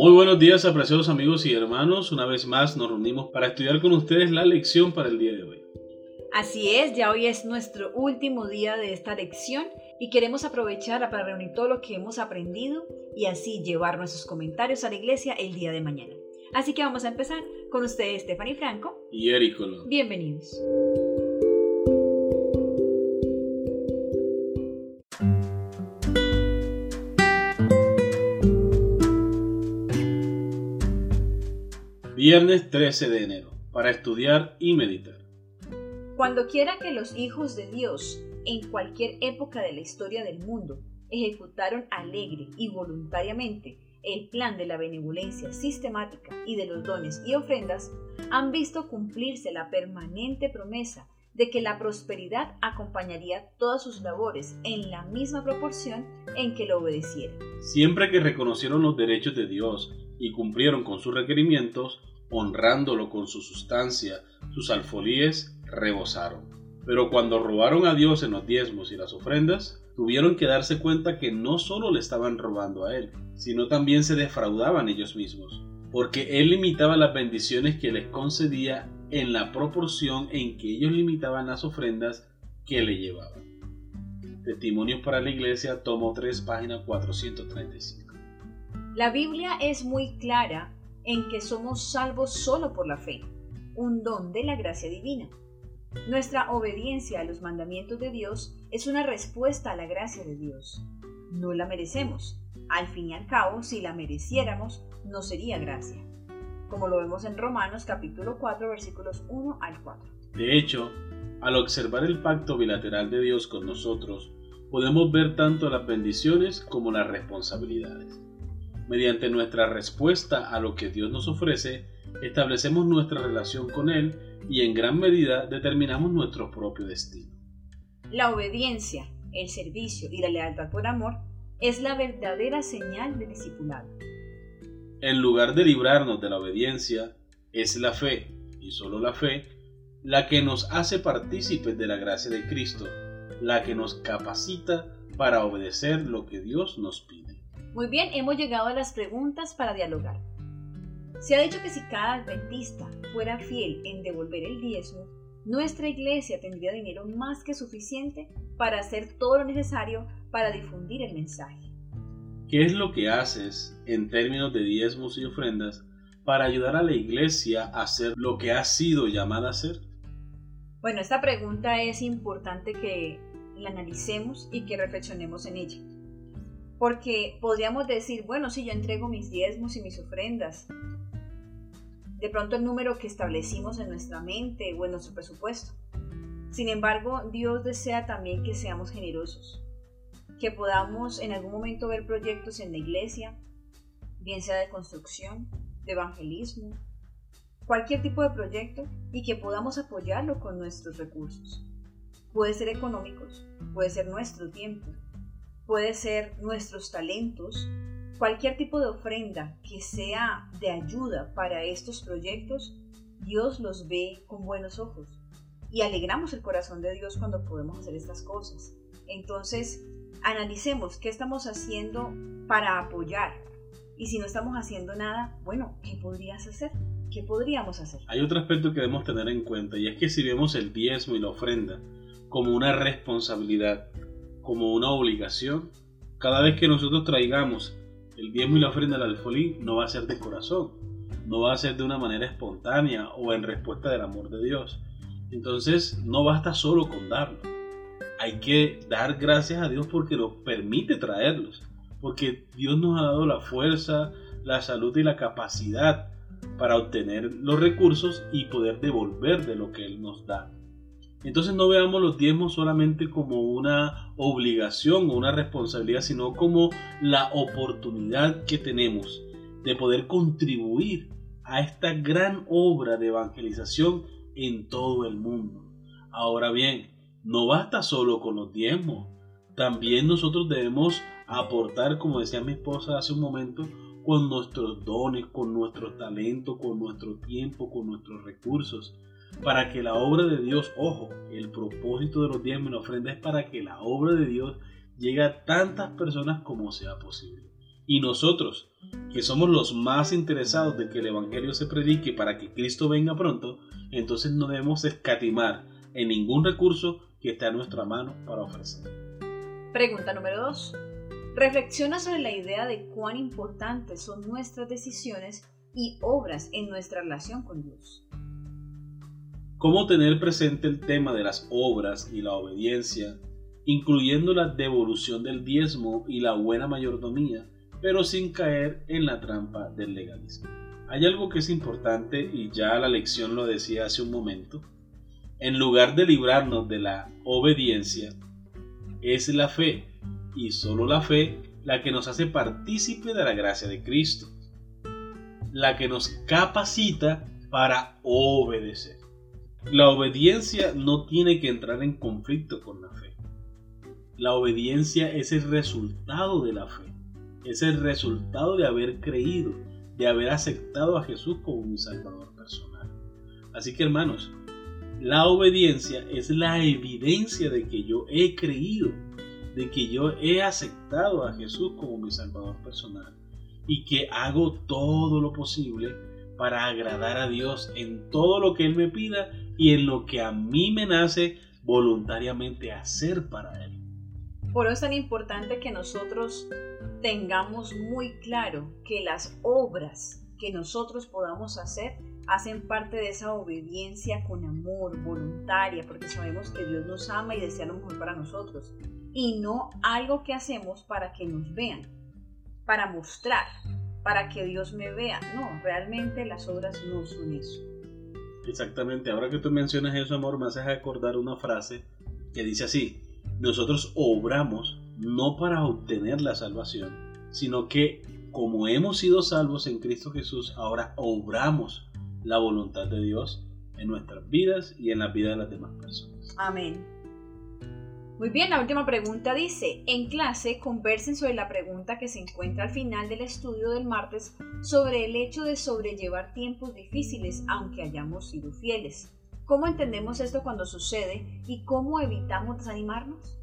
Muy buenos días, apreciados amigos y hermanos. Una vez más nos reunimos para estudiar con ustedes la lección para el día de hoy. Así es, ya hoy es nuestro último día de esta lección y queremos aprovechar para reunir todo lo que hemos aprendido y así llevar nuestros comentarios a la iglesia el día de mañana. Así que vamos a empezar con ustedes, Stephanie Franco y Eric Colón. Bienvenidos. Viernes 13 de enero, para estudiar y meditar. Cuando quiera que los hijos de Dios, en cualquier época de la historia del mundo, ejecutaron alegre y voluntariamente el plan de la benevolencia sistemática y de los dones y ofrendas, han visto cumplirse la permanente promesa de que la prosperidad acompañaría todas sus labores en la misma proporción en que lo obedecieran. Siempre que reconocieron los derechos de Dios y cumplieron con sus requerimientos, honrándolo con su sustancia, sus alfolíes rebosaron. Pero cuando robaron a Dios en los diezmos y las ofrendas, tuvieron que darse cuenta que no solo le estaban robando a Él, sino también se defraudaban ellos mismos, porque Él limitaba las bendiciones que les concedía en la proporción en que ellos limitaban las ofrendas que le llevaban. Testimonios para la Iglesia, tomo 3, página 435. La Biblia es muy clara en que somos salvos solo por la fe, un don de la gracia divina. Nuestra obediencia a los mandamientos de Dios es una respuesta a la gracia de Dios. No la merecemos. Al fin y al cabo, si la mereciéramos, no sería gracia. Como lo vemos en Romanos capítulo 4 versículos 1 al 4. De hecho, al observar el pacto bilateral de Dios con nosotros, podemos ver tanto las bendiciones como las responsabilidades. Mediante nuestra respuesta a lo que Dios nos ofrece, establecemos nuestra relación con Él y en gran medida determinamos nuestro propio destino. La obediencia, el servicio y la lealtad por amor es la verdadera señal de discipulado. En lugar de librarnos de la obediencia, es la fe, y solo la fe, la que nos hace partícipes de la gracia de Cristo, la que nos capacita para obedecer lo que Dios nos pide. Muy bien, hemos llegado a las preguntas para dialogar. Se ha dicho que si cada adventista fuera fiel en devolver el diezmo, nuestra iglesia tendría dinero más que suficiente para hacer todo lo necesario para difundir el mensaje. ¿Qué es lo que haces en términos de diezmos y ofrendas para ayudar a la iglesia a hacer lo que ha sido llamada a hacer? Bueno, esta pregunta es importante que la analicemos y que reflexionemos en ella. Porque podríamos decir, bueno, si yo entrego mis diezmos y mis ofrendas, de pronto el número que establecimos en nuestra mente o en nuestro presupuesto. Sin embargo, Dios desea también que seamos generosos, que podamos en algún momento ver proyectos en la iglesia, bien sea de construcción, de evangelismo, cualquier tipo de proyecto y que podamos apoyarlo con nuestros recursos. Puede ser económicos, puede ser nuestro tiempo, puede ser nuestros talentos, cualquier tipo de ofrenda que sea de ayuda para estos proyectos, Dios los ve con buenos ojos y alegramos el corazón de Dios cuando podemos hacer estas cosas. Entonces, analicemos qué estamos haciendo para apoyar y si no estamos haciendo nada, bueno, ¿qué podrías hacer? ¿Qué podríamos hacer? Hay otro aspecto que debemos tener en cuenta y es que si vemos el diezmo y la ofrenda como una responsabilidad, como una obligación. Cada vez que nosotros traigamos el diezmo y la ofrenda al alfolí, no va a ser de corazón, no va a ser de una manera espontánea o en respuesta del amor de Dios. Entonces, no basta solo con darlo. Hay que dar gracias a Dios porque nos permite traerlos, porque Dios nos ha dado la fuerza, la salud y la capacidad para obtener los recursos y poder devolver de lo que Él nos da. Entonces no veamos los diezmos solamente como una obligación o una responsabilidad, sino como la oportunidad que tenemos de poder contribuir a esta gran obra de evangelización en todo el mundo. Ahora bien, no basta solo con los diezmos, también nosotros debemos aportar, como decía mi esposa hace un momento, con nuestros dones, con nuestro talento, con nuestro tiempo, con nuestros recursos para que la obra de Dios, ojo, el propósito de los diezmos y la ofrenda es para que la obra de Dios llegue a tantas personas como sea posible. Y nosotros, que somos los más interesados de que el Evangelio se predique para que Cristo venga pronto, entonces no debemos escatimar en ningún recurso que esté a nuestra mano para ofrecer. Pregunta número 2. Reflexiona sobre la idea de cuán importantes son nuestras decisiones y obras en nuestra relación con Dios. ¿Cómo tener presente el tema de las obras y la obediencia, incluyendo la devolución del diezmo y la buena mayordomía, pero sin caer en la trampa del legalismo? Hay algo que es importante y ya la lección lo decía hace un momento. En lugar de librarnos de la obediencia, es la fe y solo la fe la que nos hace partícipe de la gracia de Cristo, la que nos capacita para obedecer. La obediencia no tiene que entrar en conflicto con la fe. La obediencia es el resultado de la fe, es el resultado de haber creído, de haber aceptado a Jesús como mi Salvador personal. Así que hermanos, la obediencia es la evidencia de que yo he creído, de que yo he aceptado a Jesús como mi Salvador personal y que hago todo lo posible para agradar a Dios en todo lo que Él me pida y en lo que a mí me nace voluntariamente hacer para Él. Por eso es tan importante que nosotros tengamos muy claro que las obras que nosotros podamos hacer hacen parte de esa obediencia con amor, voluntaria, porque sabemos que Dios nos ama y desea lo mejor para nosotros. Y no algo que hacemos para que nos vean, para mostrar, para que Dios me vea. No, realmente las obras no son eso. Exactamente, ahora que tú mencionas eso, amor, me haces acordar una frase que dice así, nosotros obramos no para obtener la salvación, sino que como hemos sido salvos en Cristo Jesús, ahora obramos la voluntad de Dios en nuestras vidas y en la vida de las demás personas. Amén. Muy bien, la última pregunta dice, en clase conversen sobre la pregunta que se encuentra al final del estudio del martes sobre el hecho de sobrellevar tiempos difíciles aunque hayamos sido fieles. ¿Cómo entendemos esto cuando sucede y cómo evitamos desanimarnos?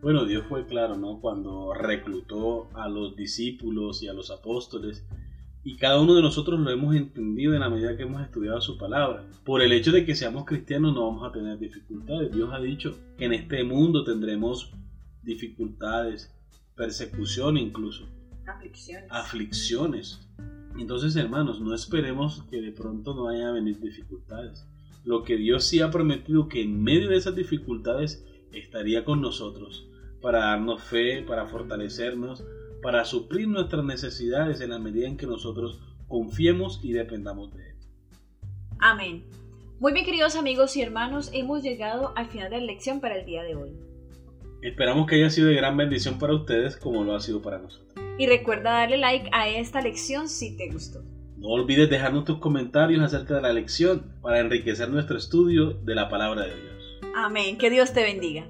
Bueno, Dios fue claro, ¿no? Cuando reclutó a los discípulos y a los apóstoles y cada uno de nosotros lo hemos entendido en la medida que hemos estudiado su palabra. Por el hecho de que seamos cristianos no vamos a tener dificultades. Dios ha dicho que en este mundo tendremos dificultades, persecución incluso. Aflicciones. Aflicciones. Entonces, hermanos, no esperemos que de pronto no haya a venir dificultades. Lo que Dios sí ha prometido que en medio de esas dificultades estaría con nosotros para darnos fe, para fortalecernos, para suplir nuestras necesidades en la medida en que nosotros confiemos y dependamos de Él. Amén. Muy bien, queridos amigos y hermanos, hemos llegado al final de la lección para el día de hoy. Esperamos que haya sido de gran bendición para ustedes como lo ha sido para nosotros. Y recuerda darle like a esta lección si te gustó. No olvides dejarnos tus comentarios acerca de la lección para enriquecer nuestro estudio de la palabra de Dios. Amén. Que Dios te bendiga.